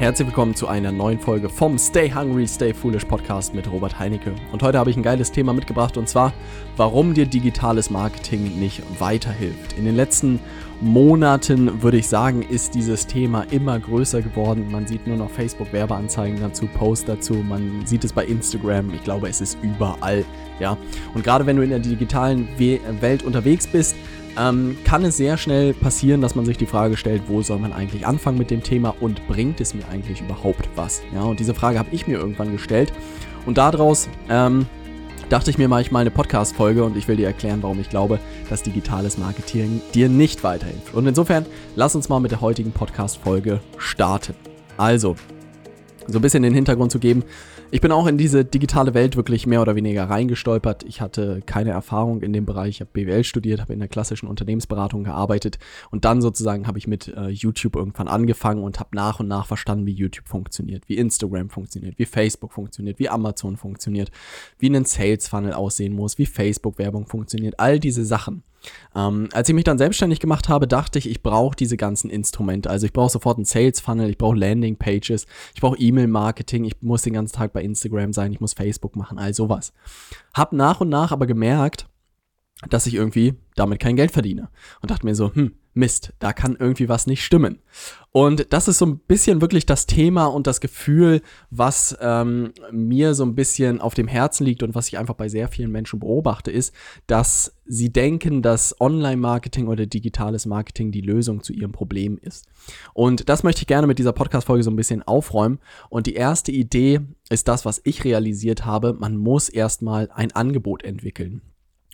Herzlich willkommen zu einer neuen Folge vom Stay Hungry, Stay Foolish Podcast mit Robert Heinecke. Und heute habe ich ein geiles Thema mitgebracht und zwar, warum dir digitales Marketing nicht weiterhilft. In den letzten Monaten würde ich sagen, ist dieses Thema immer größer geworden. Man sieht nur noch Facebook-Werbeanzeigen dazu, Posts dazu, man sieht es bei Instagram. Ich glaube, es ist überall. Ja. Und gerade wenn du in der digitalen Welt unterwegs bist, ähm, kann es sehr schnell passieren, dass man sich die Frage stellt, wo soll man eigentlich anfangen mit dem Thema und bringt es mir eigentlich überhaupt was? Ja, und diese Frage habe ich mir irgendwann gestellt und daraus ähm, dachte ich mir mal, ich mal eine Podcast-Folge und ich will dir erklären, warum ich glaube, dass digitales Marketing dir nicht weiterhilft. Und insofern, lass uns mal mit der heutigen Podcast-Folge starten. Also, so ein bisschen den Hintergrund zu geben, ich bin auch in diese digitale Welt wirklich mehr oder weniger reingestolpert. Ich hatte keine Erfahrung in dem Bereich. Ich habe BWL studiert, habe in der klassischen Unternehmensberatung gearbeitet und dann sozusagen habe ich mit äh, YouTube irgendwann angefangen und habe nach und nach verstanden, wie YouTube funktioniert, wie Instagram funktioniert, wie Facebook funktioniert, wie Amazon funktioniert, wie ein Sales Funnel aussehen muss, wie Facebook Werbung funktioniert, all diese Sachen. Ähm, als ich mich dann selbstständig gemacht habe, dachte ich, ich brauche diese ganzen Instrumente. Also ich brauche sofort einen Sales Funnel, ich brauche Landing Pages, ich brauche E-Mail-Marketing, ich muss den ganzen Tag bei Instagram sein, ich muss Facebook machen, all sowas. Hab nach und nach aber gemerkt, dass ich irgendwie damit kein Geld verdiene. Und dachte mir so, hm, Mist, da kann irgendwie was nicht stimmen. Und das ist so ein bisschen wirklich das Thema und das Gefühl, was ähm, mir so ein bisschen auf dem Herzen liegt und was ich einfach bei sehr vielen Menschen beobachte, ist, dass sie denken, dass Online-Marketing oder digitales Marketing die Lösung zu ihrem Problem ist. Und das möchte ich gerne mit dieser Podcast-Folge so ein bisschen aufräumen. Und die erste Idee ist das, was ich realisiert habe. Man muss erstmal ein Angebot entwickeln.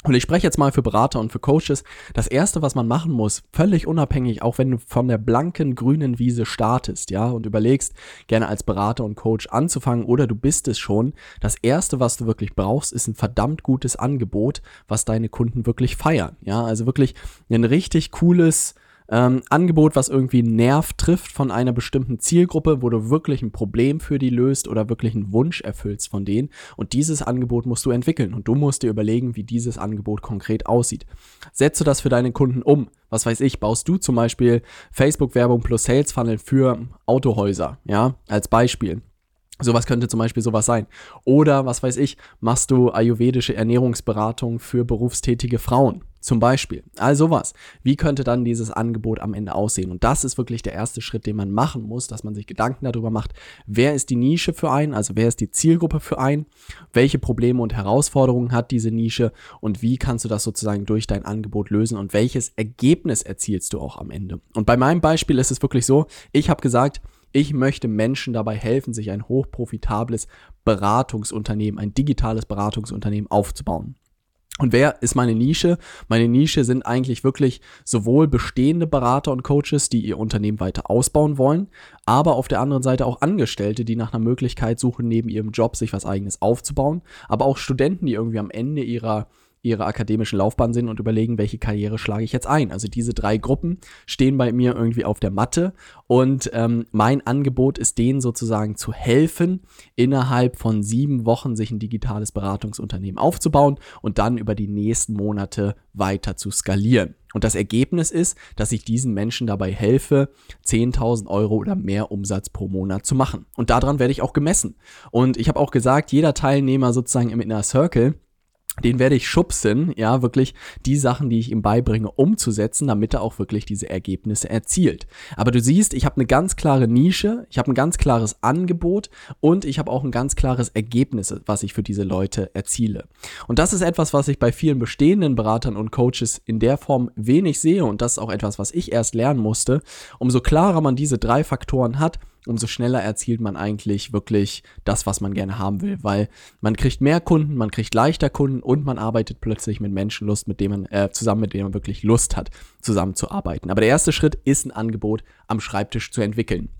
Und ich spreche jetzt mal für Berater und für Coaches. Das erste, was man machen muss, völlig unabhängig, auch wenn du von der blanken grünen Wiese startest, ja, und überlegst, gerne als Berater und Coach anzufangen oder du bist es schon. Das erste, was du wirklich brauchst, ist ein verdammt gutes Angebot, was deine Kunden wirklich feiern, ja, also wirklich ein richtig cooles, ähm, Angebot, was irgendwie einen Nerv trifft von einer bestimmten Zielgruppe, wo du wirklich ein Problem für die löst oder wirklich einen Wunsch erfüllst von denen. Und dieses Angebot musst du entwickeln und du musst dir überlegen, wie dieses Angebot konkret aussieht. Setze das für deine Kunden um. Was weiß ich, baust du zum Beispiel Facebook-Werbung plus Sales Funnel für Autohäuser, ja, als Beispiel. Sowas könnte zum Beispiel sowas sein. Oder, was weiß ich, machst du ayurvedische Ernährungsberatung für berufstätige Frauen. Zum Beispiel. Also was. Wie könnte dann dieses Angebot am Ende aussehen? Und das ist wirklich der erste Schritt, den man machen muss, dass man sich Gedanken darüber macht, wer ist die Nische für einen, also wer ist die Zielgruppe für einen, welche Probleme und Herausforderungen hat diese Nische und wie kannst du das sozusagen durch dein Angebot lösen und welches Ergebnis erzielst du auch am Ende. Und bei meinem Beispiel ist es wirklich so, ich habe gesagt, ich möchte Menschen dabei helfen, sich ein hochprofitables Beratungsunternehmen, ein digitales Beratungsunternehmen aufzubauen. Und wer ist meine Nische? Meine Nische sind eigentlich wirklich sowohl bestehende Berater und Coaches, die ihr Unternehmen weiter ausbauen wollen, aber auf der anderen Seite auch Angestellte, die nach einer Möglichkeit suchen, neben ihrem Job sich was eigenes aufzubauen, aber auch Studenten, die irgendwie am Ende ihrer ihrer akademischen Laufbahn sind und überlegen, welche Karriere schlage ich jetzt ein. Also diese drei Gruppen stehen bei mir irgendwie auf der Matte und ähm, mein Angebot ist denen sozusagen zu helfen, innerhalb von sieben Wochen sich ein digitales Beratungsunternehmen aufzubauen und dann über die nächsten Monate weiter zu skalieren. Und das Ergebnis ist, dass ich diesen Menschen dabei helfe, 10.000 Euro oder mehr Umsatz pro Monat zu machen. Und daran werde ich auch gemessen. Und ich habe auch gesagt, jeder Teilnehmer sozusagen im Inner Circle den werde ich schubsen, ja, wirklich die Sachen, die ich ihm beibringe, umzusetzen, damit er auch wirklich diese Ergebnisse erzielt. Aber du siehst, ich habe eine ganz klare Nische, ich habe ein ganz klares Angebot und ich habe auch ein ganz klares Ergebnis, was ich für diese Leute erziele. Und das ist etwas, was ich bei vielen bestehenden Beratern und Coaches in der Form wenig sehe und das ist auch etwas, was ich erst lernen musste. Umso klarer man diese drei Faktoren hat, umso schneller erzielt man eigentlich wirklich das, was man gerne haben will, weil man kriegt mehr Kunden, man kriegt leichter Kunden und man arbeitet plötzlich mit Menschen Lust, mit denen man äh, zusammen, mit denen man wirklich Lust hat, zusammenzuarbeiten. Aber der erste Schritt ist ein Angebot am Schreibtisch zu entwickeln.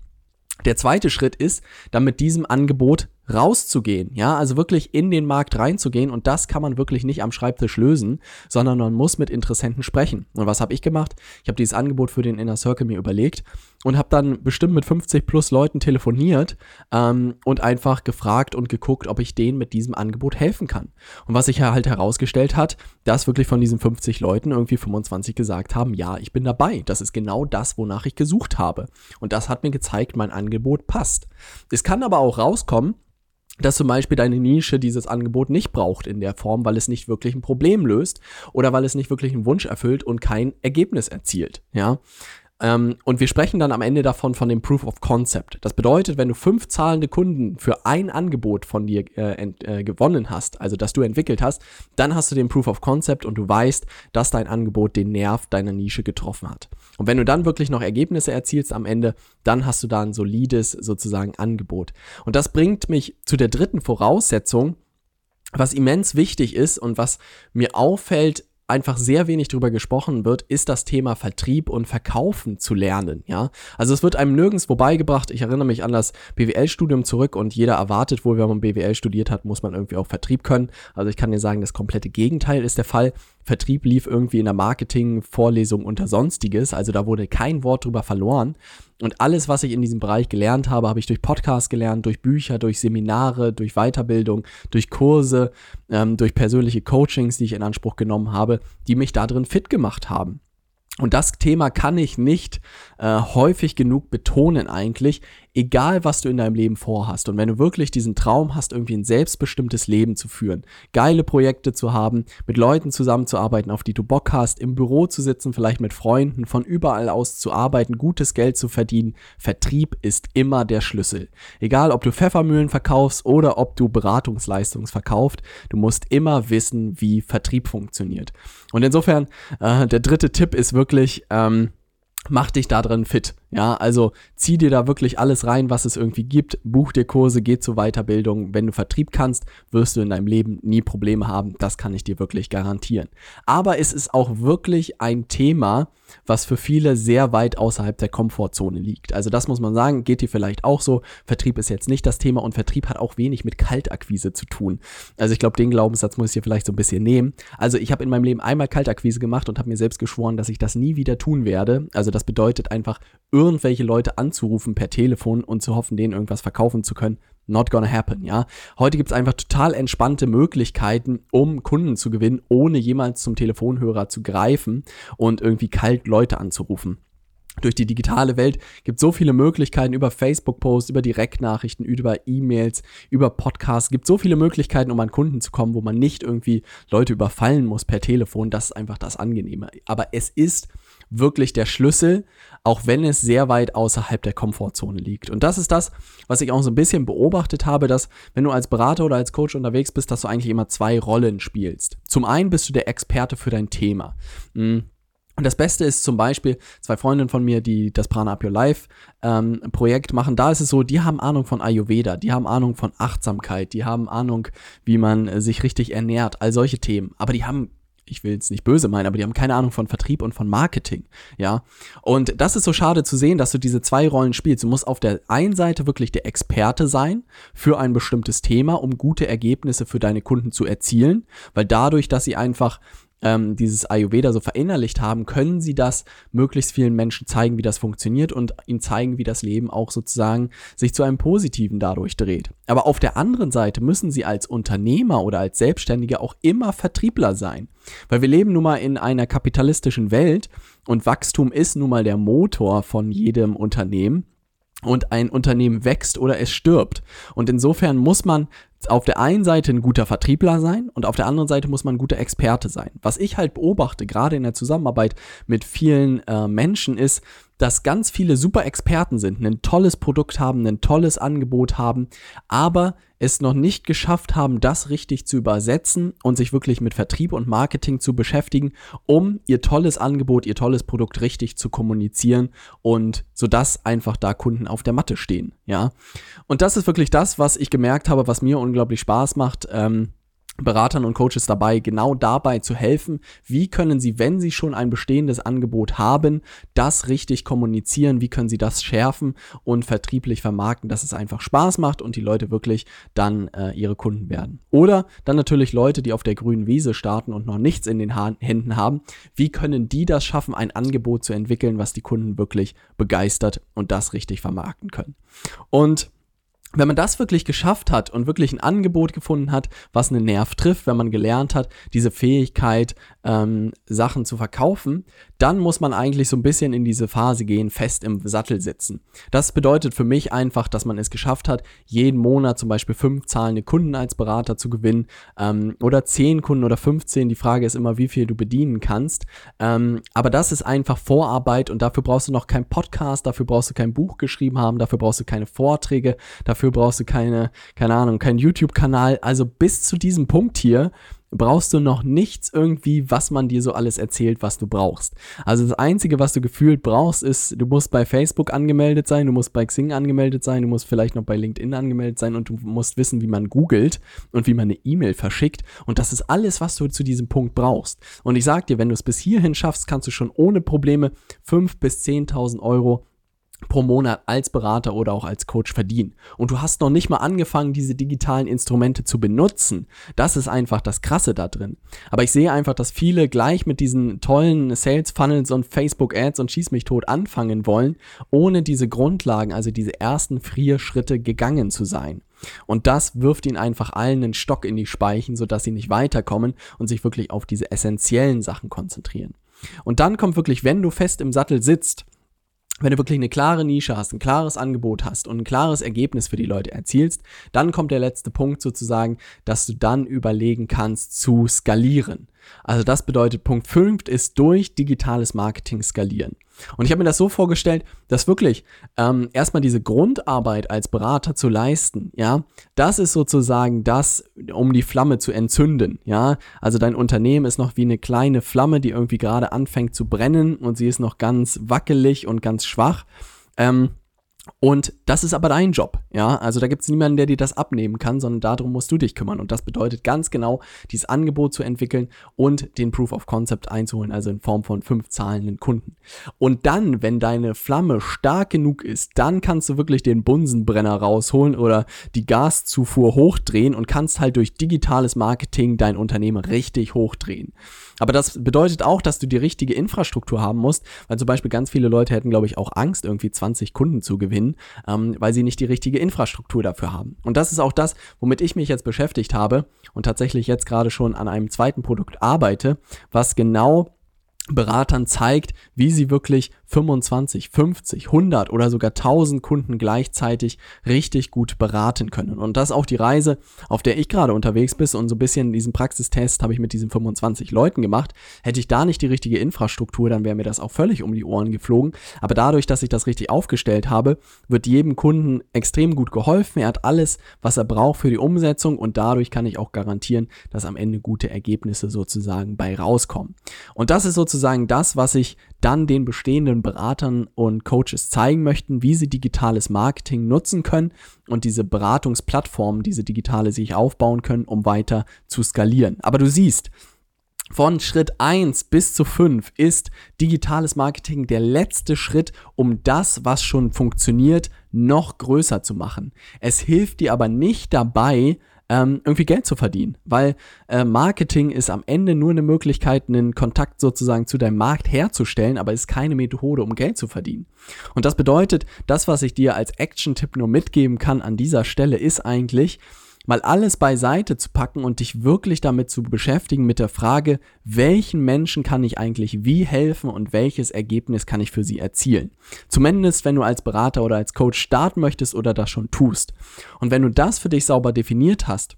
Der zweite Schritt ist, dann mit diesem Angebot rauszugehen, ja, also wirklich in den Markt reinzugehen und das kann man wirklich nicht am Schreibtisch lösen, sondern man muss mit Interessenten sprechen. Und was habe ich gemacht? Ich habe dieses Angebot für den Inner Circle mir überlegt und habe dann bestimmt mit 50 plus Leuten telefoniert ähm, und einfach gefragt und geguckt, ob ich denen mit diesem Angebot helfen kann. Und was sich halt herausgestellt hat, dass wirklich von diesen 50 Leuten irgendwie 25 gesagt haben, ja, ich bin dabei. Das ist genau das, wonach ich gesucht habe. Und das hat mir gezeigt, mein Angebot passt. Es kann aber auch rauskommen, dass zum Beispiel deine Nische dieses Angebot nicht braucht in der Form, weil es nicht wirklich ein Problem löst oder weil es nicht wirklich einen Wunsch erfüllt und kein Ergebnis erzielt. Ja, ähm, und wir sprechen dann am Ende davon von dem Proof of Concept. Das bedeutet, wenn du fünf zahlende Kunden für ein Angebot von dir äh, äh, gewonnen hast, also das du entwickelt hast, dann hast du den Proof of Concept und du weißt, dass dein Angebot den Nerv deiner Nische getroffen hat. Und wenn du dann wirklich noch Ergebnisse erzielst am Ende, dann hast du da ein solides sozusagen Angebot. Und das bringt mich zu der dritten Voraussetzung, was immens wichtig ist und was mir auffällt einfach sehr wenig drüber gesprochen wird, ist das Thema Vertrieb und Verkaufen zu lernen, ja. Also es wird einem nirgendwo beigebracht. Ich erinnere mich an das BWL-Studium zurück und jeder erwartet wohl, wenn man BWL studiert hat, muss man irgendwie auch Vertrieb können. Also ich kann dir sagen, das komplette Gegenteil ist der Fall. Vertrieb lief irgendwie in der Marketing-Vorlesung unter Sonstiges, also da wurde kein Wort drüber verloren. Und alles, was ich in diesem Bereich gelernt habe, habe ich durch Podcasts gelernt, durch Bücher, durch Seminare, durch Weiterbildung, durch Kurse, ähm, durch persönliche Coachings, die ich in Anspruch genommen habe, die mich da drin fit gemacht haben. Und das Thema kann ich nicht äh, häufig genug betonen eigentlich, egal was du in deinem Leben vorhast. Und wenn du wirklich diesen Traum hast, irgendwie ein selbstbestimmtes Leben zu führen, geile Projekte zu haben, mit Leuten zusammenzuarbeiten, auf die du Bock hast, im Büro zu sitzen, vielleicht mit Freunden, von überall aus zu arbeiten, gutes Geld zu verdienen, Vertrieb ist immer der Schlüssel. Egal, ob du Pfeffermühlen verkaufst oder ob du Beratungsleistungen verkaufst, du musst immer wissen, wie Vertrieb funktioniert. Und insofern, äh, der dritte Tipp ist wirklich, ähm, mach dich da drin fit. Ja, also zieh dir da wirklich alles rein, was es irgendwie gibt. Buch dir Kurse, geh zur Weiterbildung. Wenn du Vertrieb kannst, wirst du in deinem Leben nie Probleme haben. Das kann ich dir wirklich garantieren. Aber es ist auch wirklich ein Thema, was für viele sehr weit außerhalb der Komfortzone liegt. Also das muss man sagen, geht dir vielleicht auch so. Vertrieb ist jetzt nicht das Thema und Vertrieb hat auch wenig mit Kaltakquise zu tun. Also ich glaube, den Glaubenssatz muss ich hier vielleicht so ein bisschen nehmen. Also ich habe in meinem Leben einmal Kaltakquise gemacht und habe mir selbst geschworen, dass ich das nie wieder tun werde. Also das bedeutet einfach irgendwelche Leute anzurufen per Telefon und zu hoffen, denen irgendwas verkaufen zu können. Not gonna happen, ja. Heute gibt es einfach total entspannte Möglichkeiten, um Kunden zu gewinnen, ohne jemals zum Telefonhörer zu greifen und irgendwie kalt Leute anzurufen durch die digitale Welt gibt so viele Möglichkeiten über Facebook-Posts, über Direktnachrichten, über E-Mails, über Podcasts. gibt so viele Möglichkeiten, um an Kunden zu kommen, wo man nicht irgendwie Leute überfallen muss per Telefon. Das ist einfach das Angenehme. Aber es ist wirklich der Schlüssel, auch wenn es sehr weit außerhalb der Komfortzone liegt. Und das ist das, was ich auch so ein bisschen beobachtet habe, dass wenn du als Berater oder als Coach unterwegs bist, dass du eigentlich immer zwei Rollen spielst. Zum einen bist du der Experte für dein Thema. Hm. Und das Beste ist zum Beispiel zwei Freundinnen von mir, die das Prana Up Your Life ähm, Projekt machen. Da ist es so, die haben Ahnung von Ayurveda, die haben Ahnung von Achtsamkeit, die haben Ahnung, wie man äh, sich richtig ernährt, all solche Themen. Aber die haben ich will es nicht böse meinen, aber die haben keine Ahnung von Vertrieb und von Marketing, ja. Und das ist so schade zu sehen, dass du diese zwei Rollen spielst. Du musst auf der einen Seite wirklich der Experte sein für ein bestimmtes Thema, um gute Ergebnisse für deine Kunden zu erzielen, weil dadurch, dass sie einfach ähm, dieses Ayurveda so verinnerlicht haben, können sie das möglichst vielen Menschen zeigen, wie das funktioniert und ihnen zeigen, wie das Leben auch sozusagen sich zu einem Positiven dadurch dreht. Aber auf der anderen Seite müssen sie als Unternehmer oder als Selbstständige auch immer Vertriebler sein. Weil wir leben nun mal in einer kapitalistischen Welt und Wachstum ist nun mal der Motor von jedem Unternehmen und ein Unternehmen wächst oder es stirbt. Und insofern muss man auf der einen Seite ein guter Vertriebler sein und auf der anderen Seite muss man ein guter Experte sein. Was ich halt beobachte, gerade in der Zusammenarbeit mit vielen äh, Menschen, ist, dass ganz viele super Experten sind, ein tolles Produkt haben, ein tolles Angebot haben, aber es noch nicht geschafft haben, das richtig zu übersetzen und sich wirklich mit Vertrieb und Marketing zu beschäftigen, um ihr tolles Angebot, ihr tolles Produkt richtig zu kommunizieren und sodass einfach da Kunden auf der Matte stehen, ja. Und das ist wirklich das, was ich gemerkt habe, was mir unglaublich Spaß macht. Ähm, Beratern und Coaches dabei, genau dabei zu helfen, wie können sie, wenn sie schon ein bestehendes Angebot haben, das richtig kommunizieren, wie können sie das schärfen und vertrieblich vermarkten, dass es einfach Spaß macht und die Leute wirklich dann äh, ihre Kunden werden. Oder dann natürlich Leute, die auf der grünen Wiese starten und noch nichts in den ha Händen haben, wie können die das schaffen, ein Angebot zu entwickeln, was die Kunden wirklich begeistert und das richtig vermarkten können. Und wenn man das wirklich geschafft hat und wirklich ein Angebot gefunden hat, was einen Nerv trifft, wenn man gelernt hat, diese Fähigkeit, ähm, Sachen zu verkaufen, dann muss man eigentlich so ein bisschen in diese Phase gehen, fest im Sattel sitzen. Das bedeutet für mich einfach, dass man es geschafft hat, jeden Monat zum Beispiel fünf zahlende Kunden als Berater zu gewinnen ähm, oder zehn Kunden oder 15. Die Frage ist immer, wie viel du bedienen kannst. Ähm, aber das ist einfach Vorarbeit und dafür brauchst du noch keinen Podcast, dafür brauchst du kein Buch geschrieben haben, dafür brauchst du keine Vorträge, dafür brauchst du keine, keine Ahnung, keinen YouTube-Kanal. Also bis zu diesem Punkt hier brauchst du noch nichts irgendwie, was man dir so alles erzählt, was du brauchst. Also das Einzige, was du gefühlt brauchst, ist, du musst bei Facebook angemeldet sein, du musst bei Xing angemeldet sein, du musst vielleicht noch bei LinkedIn angemeldet sein und du musst wissen, wie man googelt und wie man eine E-Mail verschickt. Und das ist alles, was du zu diesem Punkt brauchst. Und ich sag dir, wenn du es bis hierhin schaffst, kannst du schon ohne Probleme 5.000 bis 10.000 Euro pro Monat als Berater oder auch als Coach verdienen. Und du hast noch nicht mal angefangen, diese digitalen Instrumente zu benutzen. Das ist einfach das Krasse da drin. Aber ich sehe einfach, dass viele gleich mit diesen tollen Sales Funnels und Facebook Ads und Schieß mich tot anfangen wollen, ohne diese Grundlagen, also diese ersten vier Schritte gegangen zu sein. Und das wirft ihnen einfach allen einen Stock in die Speichen, sodass sie nicht weiterkommen und sich wirklich auf diese essentiellen Sachen konzentrieren. Und dann kommt wirklich, wenn du fest im Sattel sitzt, wenn du wirklich eine klare Nische hast, ein klares Angebot hast und ein klares Ergebnis für die Leute erzielst, dann kommt der letzte Punkt sozusagen, dass du dann überlegen kannst zu skalieren. Also das bedeutet, Punkt 5 ist durch digitales Marketing skalieren. Und ich habe mir das so vorgestellt, dass wirklich ähm, erstmal diese Grundarbeit als Berater zu leisten, ja, das ist sozusagen das, um die Flamme zu entzünden, ja. Also dein Unternehmen ist noch wie eine kleine Flamme, die irgendwie gerade anfängt zu brennen und sie ist noch ganz wackelig und ganz schwach. Ähm, und das ist aber dein Job, ja. Also da gibt es niemanden, der dir das abnehmen kann, sondern darum musst du dich kümmern. Und das bedeutet ganz genau, dieses Angebot zu entwickeln und den Proof of Concept einzuholen, also in Form von fünf zahlenden Kunden. Und dann, wenn deine Flamme stark genug ist, dann kannst du wirklich den Bunsenbrenner rausholen oder die Gaszufuhr hochdrehen und kannst halt durch digitales Marketing dein Unternehmen richtig hochdrehen. Aber das bedeutet auch, dass du die richtige Infrastruktur haben musst, weil zum Beispiel ganz viele Leute hätten, glaube ich, auch Angst, irgendwie 20 Kunden zu gewinnen, ähm, weil sie nicht die richtige Infrastruktur dafür haben. Und das ist auch das, womit ich mich jetzt beschäftigt habe und tatsächlich jetzt gerade schon an einem zweiten Produkt arbeite, was genau Beratern zeigt, wie sie wirklich 25, 50, 100 oder sogar 1000 Kunden gleichzeitig richtig gut beraten können. Und das ist auch die Reise, auf der ich gerade unterwegs bin und so ein bisschen diesen Praxistest habe ich mit diesen 25 Leuten gemacht. Hätte ich da nicht die richtige Infrastruktur, dann wäre mir das auch völlig um die Ohren geflogen. Aber dadurch, dass ich das richtig aufgestellt habe, wird jedem Kunden extrem gut geholfen. Er hat alles, was er braucht für die Umsetzung und dadurch kann ich auch garantieren, dass am Ende gute Ergebnisse sozusagen bei rauskommen. Und das ist sozusagen das, was ich dann den bestehenden Beratern und Coaches zeigen möchten, wie sie digitales Marketing nutzen können und diese Beratungsplattformen, diese digitale sich aufbauen können, um weiter zu skalieren. Aber du siehst, von Schritt 1 bis zu 5 ist digitales Marketing der letzte Schritt, um das, was schon funktioniert, noch größer zu machen. Es hilft dir aber nicht dabei, ähm, irgendwie Geld zu verdienen. Weil äh, Marketing ist am Ende nur eine Möglichkeit, einen Kontakt sozusagen zu deinem Markt herzustellen, aber ist keine Methode, um Geld zu verdienen. Und das bedeutet, das, was ich dir als Action-Tipp nur mitgeben kann an dieser Stelle, ist eigentlich, mal alles beiseite zu packen und dich wirklich damit zu beschäftigen mit der Frage, welchen Menschen kann ich eigentlich wie helfen und welches Ergebnis kann ich für sie erzielen. Zumindest, wenn du als Berater oder als Coach starten möchtest oder das schon tust. Und wenn du das für dich sauber definiert hast,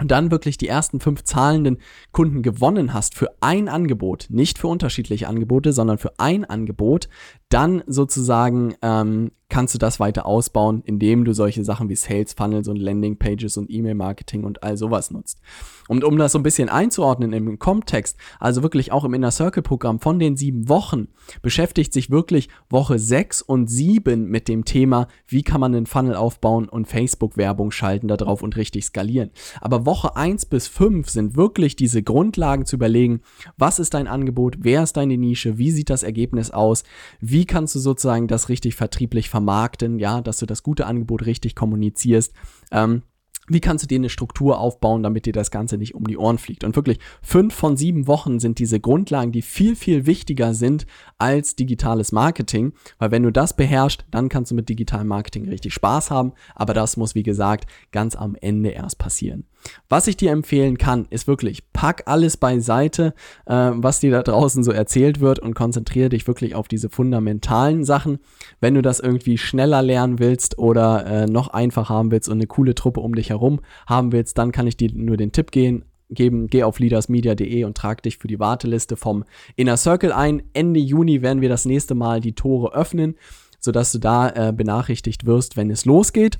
und dann wirklich die ersten fünf zahlenden Kunden gewonnen hast für ein Angebot, nicht für unterschiedliche Angebote, sondern für ein Angebot, dann sozusagen ähm, kannst du das weiter ausbauen, indem du solche Sachen wie Sales Funnels und Landing Pages und E-Mail Marketing und all sowas nutzt. Und um das so ein bisschen einzuordnen im Kontext, also wirklich auch im Inner Circle Programm von den sieben Wochen, beschäftigt sich wirklich Woche sechs und sieben mit dem Thema, wie kann man einen Funnel aufbauen und Facebook Werbung schalten darauf und richtig skalieren. Aber Woche eins bis fünf sind wirklich diese Grundlagen zu überlegen, was ist dein Angebot, wer ist deine Nische, wie sieht das Ergebnis aus, wie kannst du sozusagen das richtig vertrieblich vermarkten, ja, dass du das gute Angebot richtig kommunizierst. Ähm, wie kannst du dir eine Struktur aufbauen, damit dir das Ganze nicht um die Ohren fliegt? Und wirklich, fünf von sieben Wochen sind diese Grundlagen, die viel, viel wichtiger sind als digitales Marketing. Weil wenn du das beherrschst, dann kannst du mit digitalem Marketing richtig Spaß haben. Aber das muss, wie gesagt, ganz am Ende erst passieren. Was ich dir empfehlen kann, ist wirklich, pack alles beiseite, äh, was dir da draußen so erzählt wird und konzentriere dich wirklich auf diese fundamentalen Sachen. Wenn du das irgendwie schneller lernen willst oder äh, noch einfacher haben willst und eine coole Truppe um dich herum haben willst, dann kann ich dir nur den Tipp gehen, geben, geh auf leadersmedia.de und trag dich für die Warteliste vom Inner Circle ein. Ende Juni werden wir das nächste Mal die Tore öffnen, sodass du da äh, benachrichtigt wirst, wenn es losgeht.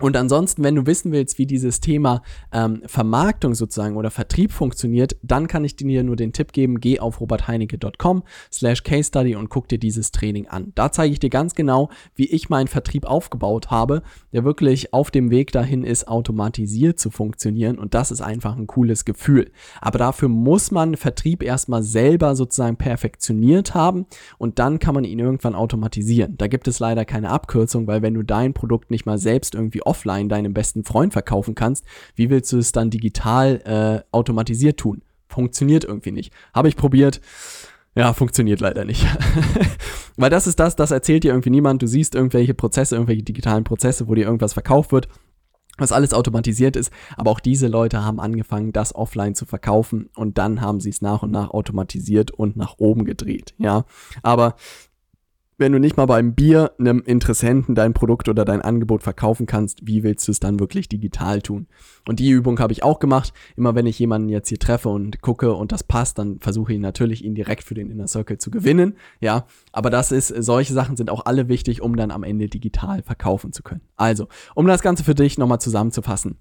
Und ansonsten, wenn du wissen willst, wie dieses Thema ähm, Vermarktung sozusagen oder Vertrieb funktioniert, dann kann ich dir nur den Tipp geben, geh auf robertheinecke.com slash case study und guck dir dieses Training an. Da zeige ich dir ganz genau, wie ich meinen Vertrieb aufgebaut habe, der wirklich auf dem Weg dahin ist, automatisiert zu funktionieren und das ist einfach ein cooles Gefühl. Aber dafür muss man Vertrieb erstmal selber sozusagen perfektioniert haben und dann kann man ihn irgendwann automatisieren. Da gibt es leider keine Abkürzung, weil wenn du dein Produkt nicht mal selbst irgendwie offline deinem besten Freund verkaufen kannst, wie willst du es dann digital äh, automatisiert tun? Funktioniert irgendwie nicht. Habe ich probiert. Ja, funktioniert leider nicht. Weil das ist das, das erzählt dir irgendwie niemand. Du siehst irgendwelche Prozesse, irgendwelche digitalen Prozesse, wo dir irgendwas verkauft wird was alles automatisiert ist, aber auch diese Leute haben angefangen, das offline zu verkaufen und dann haben sie es nach und nach automatisiert und nach oben gedreht, ja. Aber wenn du nicht mal beim Bier einem Interessenten dein Produkt oder dein Angebot verkaufen kannst, wie willst du es dann wirklich digital tun? Und die Übung habe ich auch gemacht. Immer wenn ich jemanden jetzt hier treffe und gucke und das passt, dann versuche ich natürlich, ihn direkt für den Inner Circle zu gewinnen. Ja, aber das ist, solche Sachen sind auch alle wichtig, um dann am Ende digital verkaufen zu können. Also, um das Ganze für dich nochmal zusammenzufassen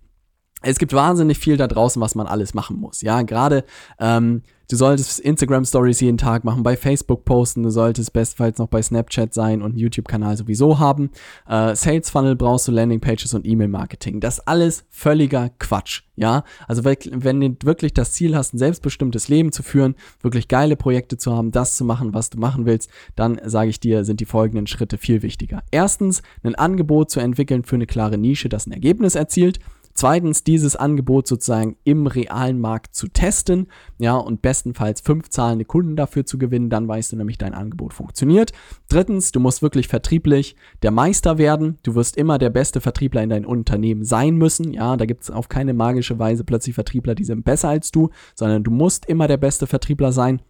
es gibt wahnsinnig viel da draußen, was man alles machen muss. Ja, gerade ähm, du solltest Instagram Stories jeden Tag machen, bei Facebook posten, du solltest bestenfalls noch bei Snapchat sein und einen YouTube-Kanal sowieso haben. Äh, Sales Funnel brauchst du, Landing Pages und E-Mail-Marketing. Das alles völliger Quatsch. Ja, also wenn du wirklich das Ziel hast, ein selbstbestimmtes Leben zu führen, wirklich geile Projekte zu haben, das zu machen, was du machen willst, dann sage ich dir, sind die folgenden Schritte viel wichtiger. Erstens, ein Angebot zu entwickeln für eine klare Nische, das ein Ergebnis erzielt. Zweitens, dieses Angebot sozusagen im realen Markt zu testen, ja, und bestenfalls fünf zahlende Kunden dafür zu gewinnen, dann weißt du nämlich, dein Angebot funktioniert. Drittens, du musst wirklich vertrieblich der Meister werden. Du wirst immer der beste Vertriebler in deinem Unternehmen sein müssen, ja, da gibt es auf keine magische Weise plötzlich Vertriebler, die sind besser als du, sondern du musst immer der beste Vertriebler sein.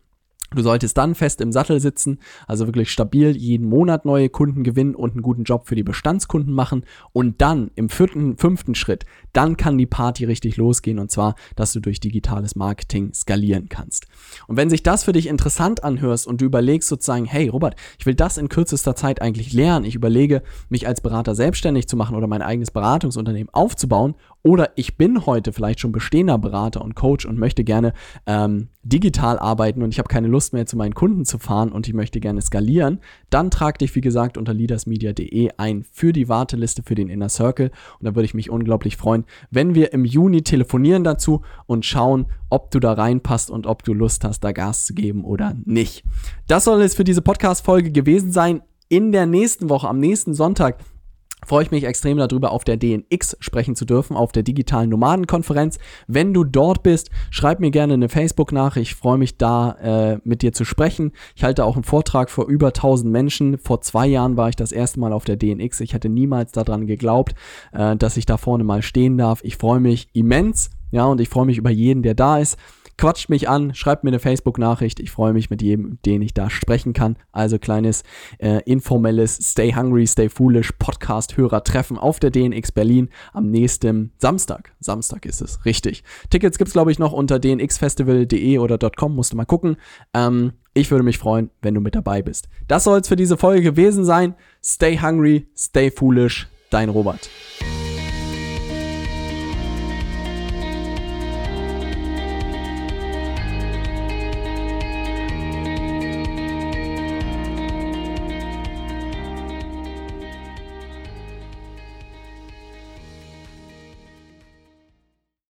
Du solltest dann fest im Sattel sitzen, also wirklich stabil jeden Monat neue Kunden gewinnen und einen guten Job für die Bestandskunden machen. Und dann im vierten, fünften Schritt, dann kann die Party richtig losgehen und zwar, dass du durch digitales Marketing skalieren kannst. Und wenn sich das für dich interessant anhörst und du überlegst sozusagen, hey Robert, ich will das in kürzester Zeit eigentlich lernen, ich überlege, mich als Berater selbstständig zu machen oder mein eigenes Beratungsunternehmen aufzubauen oder ich bin heute vielleicht schon bestehender Berater und Coach und möchte gerne ähm, digital arbeiten und ich habe keine Lust mehr zu meinen Kunden zu fahren und ich möchte gerne skalieren, dann trag dich wie gesagt unter leadersmedia.de ein für die Warteliste für den Inner Circle und da würde ich mich unglaublich freuen, wenn wir im Juni telefonieren dazu und schauen, ob du da reinpasst und ob du Lust hast, da Gas zu geben oder nicht. Das soll es für diese Podcast Folge gewesen sein. In der nächsten Woche, am nächsten Sonntag, freue ich mich extrem darüber, auf der DNX sprechen zu dürfen, auf der digitalen Nomadenkonferenz. Wenn du dort bist, schreib mir gerne eine Facebook-Nachricht. Ich freue mich da, äh, mit dir zu sprechen. Ich halte auch einen Vortrag vor über 1000 Menschen. Vor zwei Jahren war ich das erste Mal auf der DNX. Ich hätte niemals daran geglaubt, äh, dass ich da vorne mal stehen darf. Ich freue mich immens. Ja, und ich freue mich über jeden, der da ist quatscht mich an, schreibt mir eine Facebook-Nachricht. Ich freue mich mit jedem, den ich da sprechen kann. Also kleines äh, informelles Stay Hungry, Stay Foolish Podcast-Hörer-Treffen auf der DNX Berlin am nächsten Samstag. Samstag ist es, richtig. Tickets gibt es, glaube ich, noch unter dnxfestival.de oder .com, musst du mal gucken. Ähm, Ich würde mich freuen, wenn du mit dabei bist. Das soll es für diese Folge gewesen sein. Stay hungry, stay foolish, dein Robert.